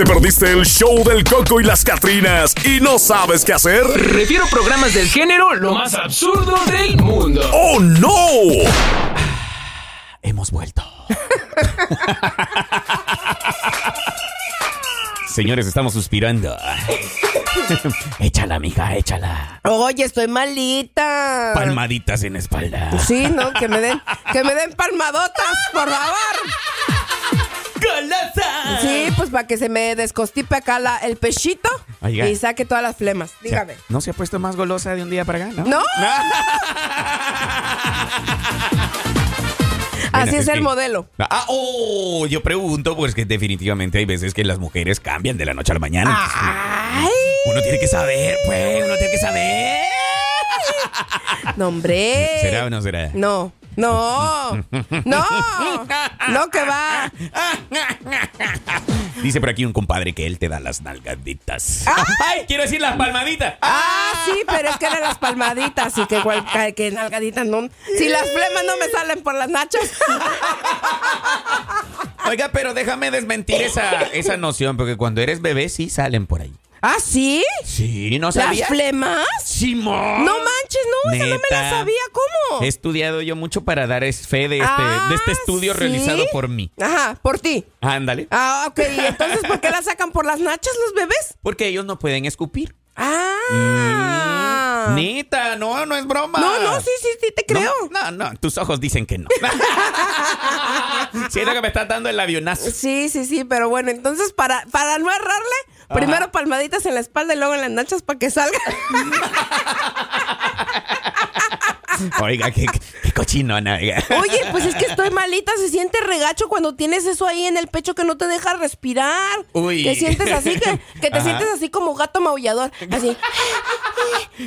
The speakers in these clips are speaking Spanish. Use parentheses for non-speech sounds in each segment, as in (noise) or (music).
¿Te perdiste el show del Coco y las Catrinas y no sabes qué hacer? Refiero programas del género lo más absurdo del mundo. ¡Oh, no! (sighs) Hemos vuelto. (laughs) Señores, estamos suspirando. (laughs) échala, mija, échala. Oye, estoy malita. Palmaditas en espalda. Sí, no, que me den, que me den palmadotas, por favor. ¡Golosa! Para que se me descostipe acá la- el pechito Oiga. y saque todas las flemas. Dígame. ¿No se ha puesto más golosa de un día para acá? No. No. (laughs) Así es el modelo. Ah, oh, yo pregunto, pues que definitivamente hay veces que las mujeres cambian de la noche a la mañana. Ay, Uno tiene que saber, pues, uno tiene que saber. no, hombre. ¿Será o no será? No, no, (laughs) no, no que va. (laughs) Dice por aquí un compadre que él te da las nalgaditas. ¡Ay! Quiero decir las palmaditas. Ah, sí, pero es que de las palmaditas y que, cual- que, que nalgaditas no. Si las flemas no me salen por las nachas. Oiga, pero déjame desmentir esa, esa noción, porque cuando eres bebé sí salen por ahí. ¿Ah, sí? Sí, ¿no ¿Las sabías? flemas? Simón. No manches, no, esa no me la sabía. ¿Cómo? He estudiado yo mucho para dar fe de este, Ah, de este estudio ¿sí? realizado por mí. Ajá, por ti. Ándale. Ah, ok. ¿Y entonces por qué la sacan por las nachas los bebés? Porque ellos no pueden escupir. Ah. Neta, no, no es broma. No, no, sí, sí, sí, te creo. No, no, no, tus ojos dicen que no. (laughs) (laughs) Siento que me estás dando el avionazo. Sí, sí, sí, pero bueno, entonces para, para no errarle, primero palmaditas en la espalda y luego en las nachas para que salga. (laughs) Oiga, qué, qué cochinona, oiga. Oye, pues es que estoy malita, se siente regacho cuando tienes eso ahí en el pecho que no te deja respirar. Uy. Que sientes así, que, que te Ajá. sientes así como gato maullador, así.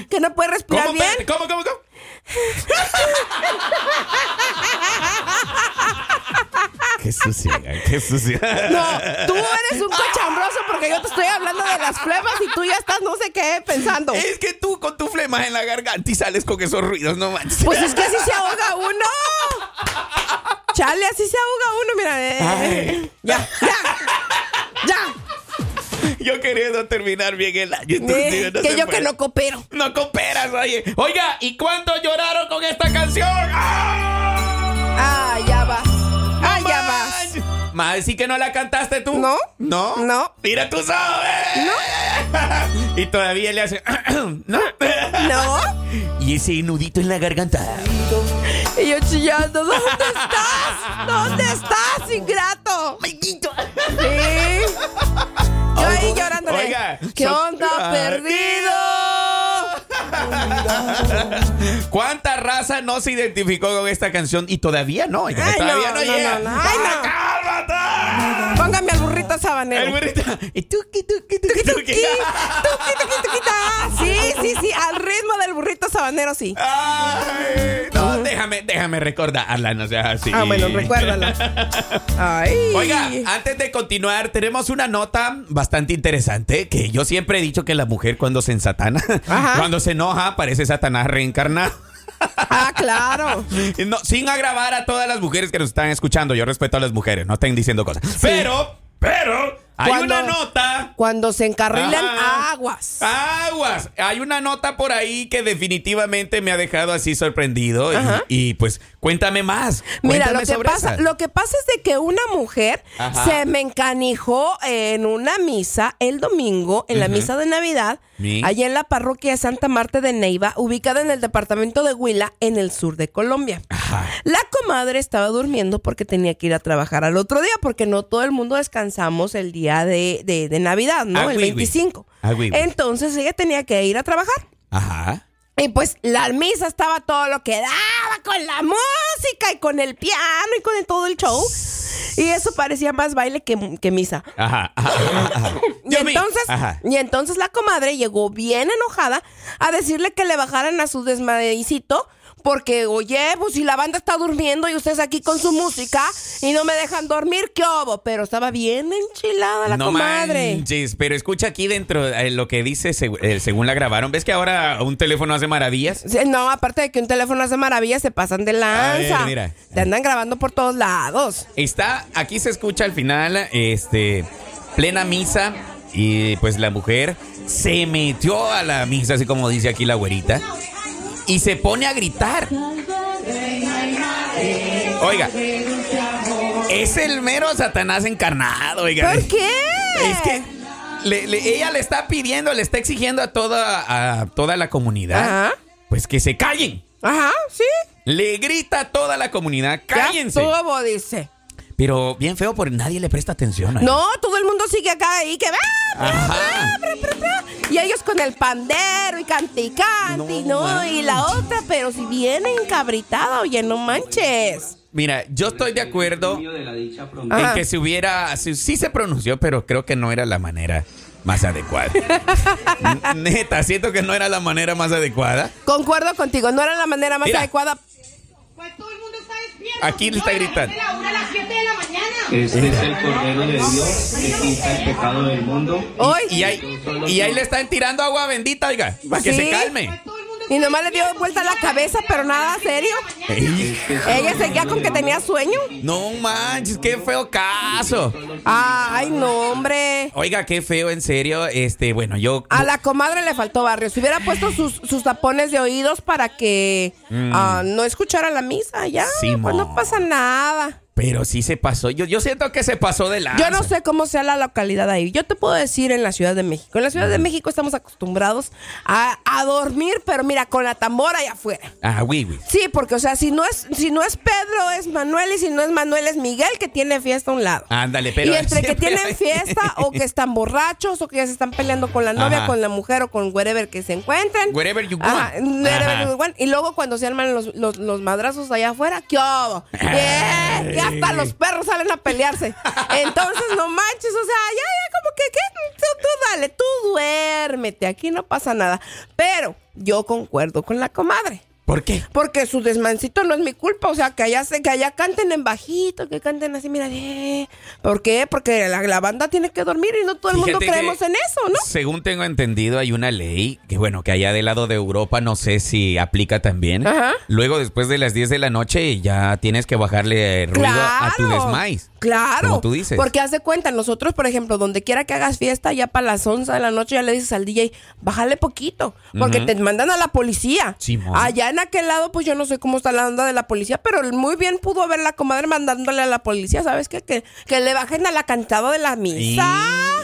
Que no puedes respirar ¿Cómo, bien. ¿Cómo, cómo, cómo? Qué sucia, qué sucia. No, tú eres un cochambroso porque yo te estoy hablando de las flemas y tú ya estás no sé qué pensando. Es que tú con tu flema en la garganta y sales con esos ruidos, no manches. Pues es que así se ahoga uno. Chale, así se ahoga uno, mira. eh. Ya, ya. Ya. (laughs) Yo queriendo terminar bien el año. Eh, no que yo puede. que no coopero. No cooperas, oye. Oiga, ¿y cuánto lloraron con esta canción? ¡Ah! Ah, ya va. Ah, ya va. Más sí que no la cantaste tú. No. No. No. Mira tú sabes. No. (laughs) y todavía le hace. (clears throat) no. No. (laughs) Y ese nudito en la garganta. Y yo chillando, ¿dónde estás? ¿Dónde estás, ingrato? Maldito. Sí. ¿Qué onda, perdido? (laughs) ¿Cuánta raza no se identificó con esta canción? Y todavía no, Ay, todavía no, no, llega. no, no. Ay, no. ¡Ah, ¡Cálmate! Póngame al burrito sabanero. El burrito. Y tuki, tuki, tuki, Tuki, tuki. tuki, tuki, tuki, ta. Sí, sí, sí, al ritmo del burrito sabanero, sí. Ay, no, déjame, déjame recordarla, no seas así. Ah, bueno, recuérdala. Ay. Oiga, antes de continuar, tenemos una nota bastante interesante que yo siempre he dicho que la mujer cuando se ensatana, Ajá. cuando se enoja, parece Satanás reencarnado. Ah, claro. (laughs) No, sin agravar a todas las mujeres que nos están escuchando. Yo respeto a las mujeres, no estén diciendo cosas. Pero, pero, hay Cuando- una nota. Cuando se encarrilan Ajá. aguas. Aguas. Hay una nota por ahí que definitivamente me ha dejado así sorprendido. y- pues, cuéntame más. Mira, Cuéntame lo que, sobre pasa, esa. lo que pasa es de que una mujer Ajá. se me encanijó en una misa el domingo, en la misa de Navidad, allá en la parroquia de Santa Marta de Neiva, ubicada en el departamento de Huila, en el sur de Colombia. Ajá. La comadre estaba durmiendo porque tenía que ir a trabajar al otro día, porque no todo el mundo descansamos el día de, de- de Navidad, ¿no? Ah, el oui, oui. 25. Ah. Entonces ella tenía que ir a trabajar. Ajá. Y pues la misa estaba todo lo que daba con la música y con el piano y con el- todo el show. Y eso parecía más baile que, que misa. Ajá. Ajá. ajá, ajá. (laughs) Y entonces, Ajá. y entonces la comadre llegó bien enojada a decirle que le bajaran a su desmadecito. Porque, oye, pues si la banda está durmiendo y ustedes aquí con su música y no me dejan dormir, ¿qué hubo? Pero estaba bien enchilada la no comadre. manches, pero escucha aquí dentro eh, lo que dice seg- eh, según la grabaron. ¿Ves que ahora un teléfono hace maravillas? Sí, No, aparte de que un teléfono hace maravillas, se pasan de lanza. ver, mira. Te andan grabando por todos lados. Está, aquí se escucha al final, este, plena misa y pues la mujer se metió a la misa, así como dice aquí la güerita, y se pone a gritar. Oiga, es el mero Satanás encarnado, oiga. ¿Por qué? Es que le- le- ella le está pidiendo, le está exigiendo a toda, a toda la comunidad, Ajá. pues que se callen. Ajá, sí. Le grita a toda la comunidad, Ya cállense. estuvo, dice. Pero bien feo porque nadie le presta atención. oiga. No, todo el mundo sigue acá ahí que va. Con el pandero y cante y cante, y No no, y la otra, pero si viene encabritada, oye, no manches. Mira, yo estoy de acuerdo en que se hubiera, sí, sí se pronunció, pero creo que no era la manera más adecuada. (laughs) Neta, siento que no era la manera más adecuada. Concuerdo contigo, no era la manera más Mira. adecuada. Despierto. Aquí le está gritando. es la una a las 7 de la mañana. Este es el Cordero de Dios que quita el pecado del mundo. Hoy. Y ahí, y ahí le están tirando agua bendita, oiga, para que Sí. se calme. Y nomás le dio vuelta la cabeza, pero nada serio. Ey, Ella seguía con que tenía sueño. no manches, qué feo caso. Ay, no, hombre. Oiga, qué feo, en serio. Este, bueno, yo. A la comadre le faltó barrio. Si hubiera puesto sus, sus tapones de oídos para que ah, no escuchara la misa, ya. Mm. Sí, pues no pasa nada. Pero sí se pasó. Yo, yo siento que se pasó de la. Yo no sé cómo sea la localidad ahí. Yo te puedo decir en la Ciudad de México. En la Ciudad de México estamos acostumbrados a, a dormir, pero mira, con la tambora allá afuera. Ah, oui, oui. Sí, porque, o sea, si no es, si no es Pedro, es Manuel, y si no es Manuel, es Miguel, que tiene fiesta a un lado. Ándale, pero. y entre que tienen hay- fiesta o que están borrachos o que ya se están peleando con la novia, Ajá. con la mujer o con wherever que se encuentren. Wherever you Ajá, wherever you want. Y luego cuando se arman los, los, los madrazos allá afuera, ¿qué hubo? (laughs) Bien, hasta los perros salen a pelearse. Entonces, no manches, o sea, ya, ya, como que, ¿qué? Tú, tú dale, tú duérmete, aquí no pasa nada. Pero yo concuerdo con la comadre. ¿Por qué? Porque su desmancito no es mi culpa, o sea, que allá, se, que allá canten en bajito, que canten así, mira, eh. ¿por qué? Porque la, la banda tiene que dormir y no todo el mundo Fíjate creemos en eso, ¿no? Según tengo entendido, hay una ley que, bueno, que allá del lado de Europa no sé si aplica también. Ajá. Luego, después de las 10 de la noche, ya tienes que bajarle ruido a tu desmais. Claro. Como tú dices. Porque haz de cuenta, nosotros, por ejemplo, donde quiera que hagas fiesta, ya para las 11 de la noche ya le dices al DJ, bájale poquito, porque te mandan a la policía. Simón. Allá en aquel lado, pues yo no sé cómo está la onda de la policía, pero muy bien pudo ver la comadre mandándole a la policía, ¿sabes qué? Que, que le bajen a la cantada de la misa.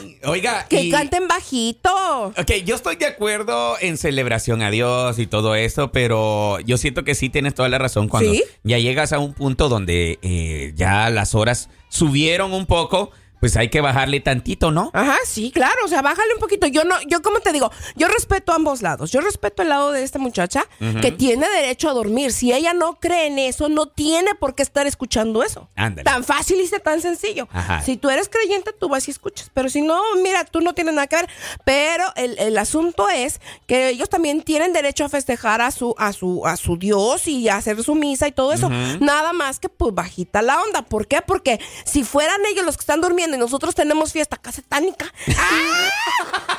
Y- Oiga, Que y- canten bajito. Ok, yo estoy de acuerdo en celebración a Dios y todo eso, pero yo siento que sí tienes toda la razón cuando ¿Sí? ya llegas a un punto donde eh, ya las horas subieron un poco, pues hay que bajarle tantito, ¿no? Ajá, sí, claro, o sea, bájale un poquito. Yo no, yo como te digo, yo respeto ambos lados. Yo respeto el lado de esta muchacha que tiene derecho a dormir. Si ella no cree en eso, no tiene por qué estar escuchando eso. Ándale. Tan fácil y tan sencillo. Ajá. Si tú eres creyente, tú vas y escuchas. Pero si no, mira, tú no tienes nada que ver. Pero el, el asunto es que ellos también tienen derecho a festejar a su, a su, a su Dios y a hacer su misa y todo eso. Nada más que pues bajita la onda. ¿Por qué? Porque si fueran ellos los que están durmiendo y nosotros tenemos fiesta acá satánica, ¡ah!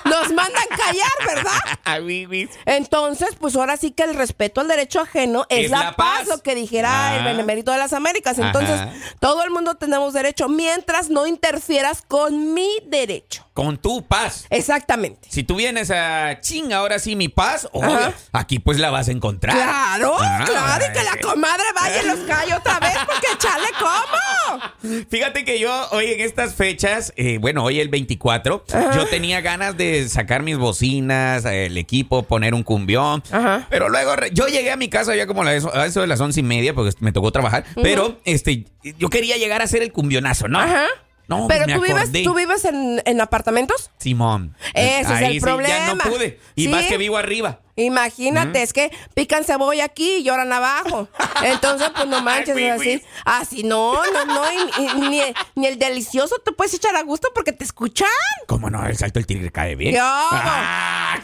nos mandan callar, ¿verdad? (laughs) Entonces, pues ahora sí que el respeto al derecho ajeno es, Es la, la paz, paz. lo que dijera Ah. el benemérito de las Américas. Entonces, Ajá. todo el mundo tenemos derecho mientras no interfieras con mi derecho. Con tu paz. Exactamente. Si tú vienes a ching, ahora sí mi paz, Ajá. aquí pues la vas a encontrar. Claro, Ah, claro, y que la comadre vaya y los calle otra vez porque chale, ¿cómo? (laughs) Fíjate que yo hoy en estas fechas, eh, bueno, hoy el 24, yo tenía ganas de sacar mis bocinas, el equipo, poner un cumbión. Ajá. Pero luego yo llegué a mi casa ya como a eso, a eso de las once y media porque me tocó trabajar. Pero este, yo quería llegar a hacer el cumbionazo, ¿no? Ajá. No, Pero tú vives, tú vives en, en apartamentos. Simón. Ese es el sí, ya no problema. pude. Y Sí. más que vivo arriba. Imagínate, es que pican cebolla aquí y lloran abajo. Entonces, pues no (laughs) manches, Ay, así. Así, no, no, no. y- y- ni, ni el delicioso te puedes echar a gusto porque te escuchan. ¿Cómo no? El salto del tigre cae bien. Yo. Ah,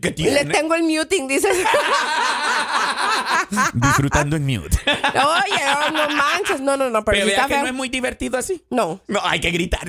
¿qué tiene? Le tengo el muting, dices. (laughs) Disfrutando en mute. Oye, no, no manches. No, no, no, pero, Pero está que feo. no es muy divertido así. No. No, hay que gritar. (laughs)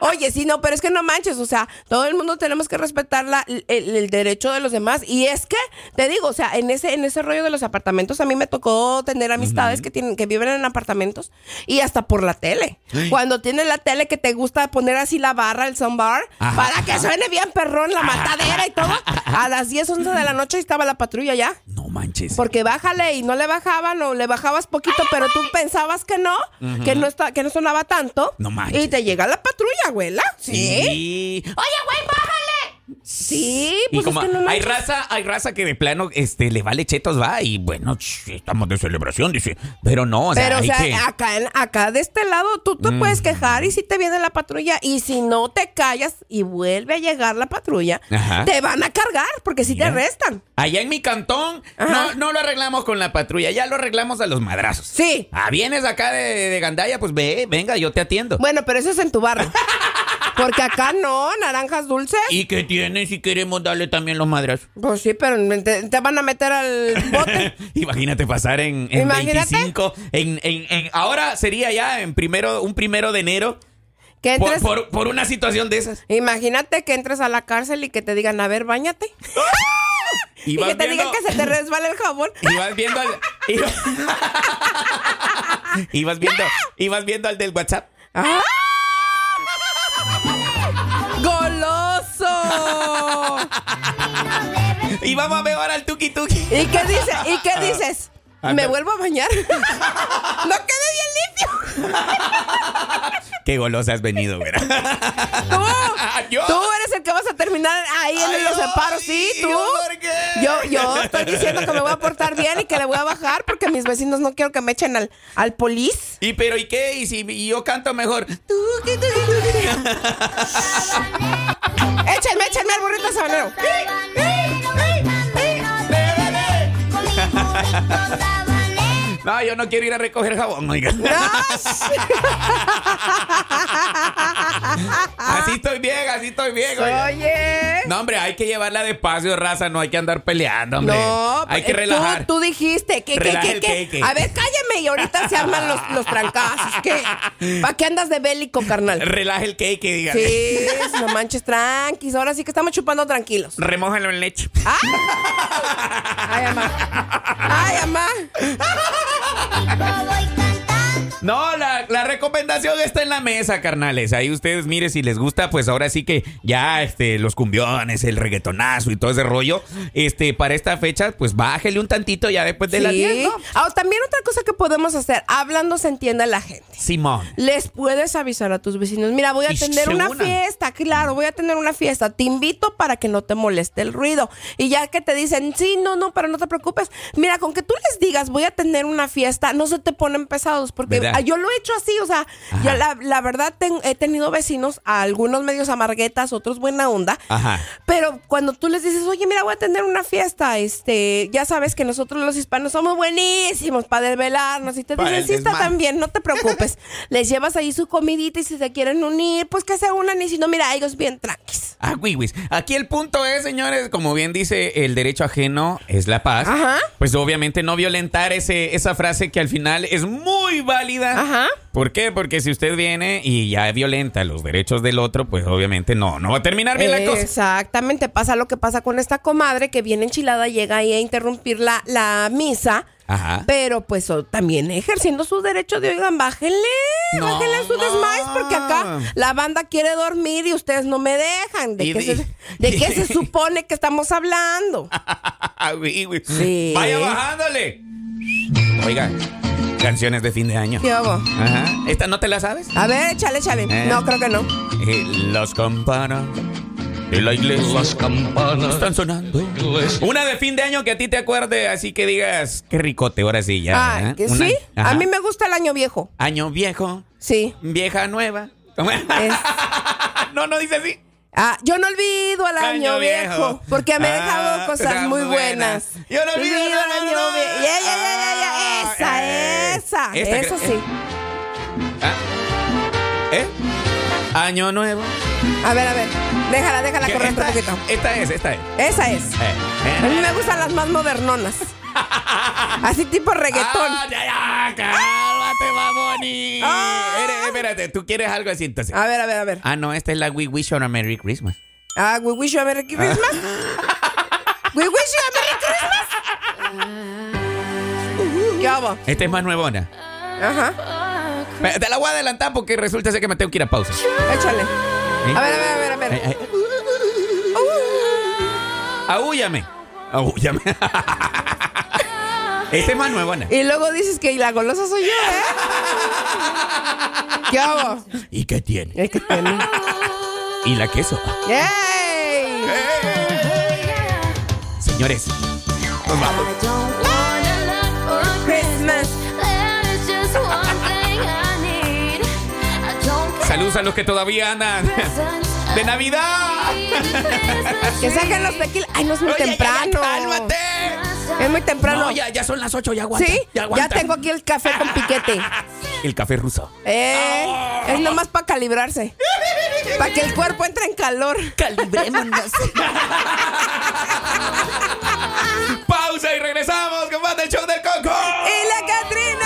Oye, sí, no, pero es que no manches, o sea, todo el mundo tenemos que respetar la- el, el derecho de los demás. Y es que, te digo, o sea, en ese, en ese rollo de los apartamentos, a mí me tocó tener amistades que tienen, que viven en apartamentos y hasta por la tele. Cuando tienes la tele que te gusta poner así la barra, el soundbar, Ajá, para que suene bien perrón la matadera y todo, a las 10, 11 de la noche estaba la patrulla ya. No manches. Porque bájale y no le bajaban o le bajabas poquito, pero tú pensabas que no, que no está, que no sonaba tanto. No manches. Y te llega la patrulla, abuela. Sí. Sí. Oye, güey, bájale. Sí, Y pues como es que no hay manches. raza, hay raza que de plano este le vale chetos va y bueno, ch, estamos de celebración, dice, pero no, o sea, Pero, o hay sea, que acá, en- acá de este lado tú te puedes quejar y si te viene la patrulla y si no te callas y vuelve a llegar la patrulla, Ajá. te van a cargar porque si Mira. te arrestan. Allá en mi cantón no, no lo arreglamos con la patrulla, ya lo arreglamos a los madrazos. Sí. Ah, vienes acá de, de Gandaya, pues ve, venga, yo te atiendo. Bueno, pero eso es en tu barrio. (laughs) Porque acá no, naranjas dulces. ¿Y qué tiene si queremos darle también los madrazos? Pues sí, pero te, te van a meter al bote. (laughs) Imagínate pasar en, en Imagínate. 25, en, en, en- ahora sería ya en primero, un primero de enero Que por, entres, por, por una situación de esas. Imagínate que entres a la cárcel y que te digan, a ver, bañate. (laughs) Y, que te viendo- digan que se te resbala el jabón. (laughs) Y vas viendo al. Y, y vas viendo. Y vas viendo al del WhatsApp. ¡Ah! Y vamos a ver ahora al tuki tuki. ¿Y qué dices? ¿Y qué dices? Ah, ¿Me vuelvo a bañar? (laughs) ¡No quedé bien limpio! (laughs) Qué golosa has venido, güey. ¡Tú! (laughs) ¿Yo? Tú eres el que vas a terminar ahí en los separos, sí, ¿y tú. yo por qué? Yo, estoy diciendo que me voy a portar bien y que le voy a bajar porque mis vecinos no quiero que me echen al, al polis. ¿Y pero y qué? ¿Y si y yo canto mejor? Échenme, échenme al burrito sabanero. No, yo no quiero ir a recoger jabón, oiga. (laughs) (laughs) Así estoy bien, así estoy bien, oiga. Oye. No, hombre, hay que llevarla despacio, raza, no hay que andar peleando, hombre. No, hay que eh, tú- relajar. Tú, dijiste que, que, que, que-. A ver, cállame y ahorita se arman los, los trancazos. ¿Qué? ¿Para qué andas de bélico, carnal? Relaja el cake, diga. Sí, no manches, tranquis. Ahora sí que estamos chupando tranquilos. Remójalo en leche. (laughs) ¡Ay! ¡Ay, amá! ¡Ay, amá! I Bye. No, la, la recomendación está en la mesa, carnales. Ahí ustedes, mire, si les gusta, pues ahora sí que ya este, los cumbiones, el reggaetonazo y todo ese rollo, este, para esta fecha, pues bájele un tantito ya después de las Sí. 10, ¿no? Ah, también otra cosa que podemos hacer, hablando se entiende la gente. Simón. Les puedes avisar a tus vecinos, mira, voy a Y tener una fiesta, claro, voy a tener una fiesta, te invito para que no te moleste el ruido. Y ya que te dicen, sí, no, no, pero no te preocupes, mira, con que tú les digas, voy a tener una fiesta, no se te ponen pesados, porque ¿Verdad? Ah, yo lo he hecho así, o sea, yo la, la verdad ten- he tenido vecinos, algunos medios amarguetas, otros buena onda, Ajá. pero cuando tú les dices, oye, mira, voy a tener una fiesta, este, ya sabes que nosotros los hispanos somos buenísimos para desvelarnos. Y te Para dicen, sí, está también, no te preocupes. (laughs) les llevas ahí su comidita y si se quieren unir, pues que se unan. Y si no, mira, ellos bien tranquis. Ah, wiwis. Aquí el punto es, señores, como bien dice, el derecho ajeno es la paz. Ajá. Pues obviamente no violentar ese, esa frase que al final es muy válida. Ajá. ¿Por qué? Porque si usted viene y ya violenta los derechos del otro, pues obviamente no, no va a terminar bien la cosa. Exactamente, pasa lo que pasa con esta comadre que viene enchilada, llega ahí a interrumpir la, la misa. Ajá. Pero pues también ejerciendo su derecho de, oigan, bájenle, No, bájenle su desmayo porque acá la banda quiere dormir y ustedes no me dejan. ¿De, Y qué, se, (laughs) de qué se (laughs) supone que estamos hablando? (laughs) Sí. Vaya bajándole. Oiga, canciones de fin de año. ¿Qué hago? Ajá. ¿Esta no te la sabes? A ver, échale, échale. Eh. No, creo que no. Las campanas de la iglesia Las campanas. están sonando. Una de fin de año que a ti te acuerde, así que digas, qué ricote, ahora sí ya. Ah, que Una- sí, Ajá. a mí me gusta el año viejo. Año viejo, Sí. vieja nueva. ¿Cómo es? Es- (laughs) no, no dice así. Ah, yo no olvido al año, Año viejo, viejo. porque me ha Ah, dejado cosas muy buenas. buenas. Yo no olvido el al año viejo. Esa, Eh, esa. esta Eso sí. Ah. ¿Eh? Año nuevo. A ver, a ver. Déjala, déjala correr un poquito. esta es, esta es. Esa es. Eh, A mí me gustan las más modernonas. Así tipo reggaetón. Ah, ya, ya, cálmate. espérate, Baboni. Ah. Eres- Espérate, tú quieres algo así entonces. A ver, a ver, a ver. Ah, no, esta es la We Wish you a Merry Christmas. Ah, we wish you a Merry Christmas. we wish you a Merry Christmas. ¿Qué hago? Esta es más nuevona. Ajá. Te la voy a adelantar porque resulta ser que me tengo que ir a pausa. Échale. ¿Eh? A ver, a ver, a ver, a ver. Ay, ay. Ahúllame. Ahúllame. (laughs) Esta es más nuevona. Y luego dices que la golosa soy yo, ¿eh? ¿Qué hago? ¿Y qué tiene? Es que tiene. Y la queso. ¡Yay! Señores, nos vamos. Saludos a los que todavía andan de Navidad. (laughs) Que saquen los tequilas. Ay, no es muy Oye, ya, ya, temprano. ¡Cálmate! Es muy temprano. No, ya, ya son las 8, ya aguanta. ¿Sí? Ya Ya aguanta. tengo aquí el café con piquete. (laughs) El café ruso. Eh, Ah. es nomás para calibrarse. Para que el cuerpo entre en calor. Calibrémonos. (laughs) Pausa y regresamos con más del show del Coco. ¡Y la Catrina!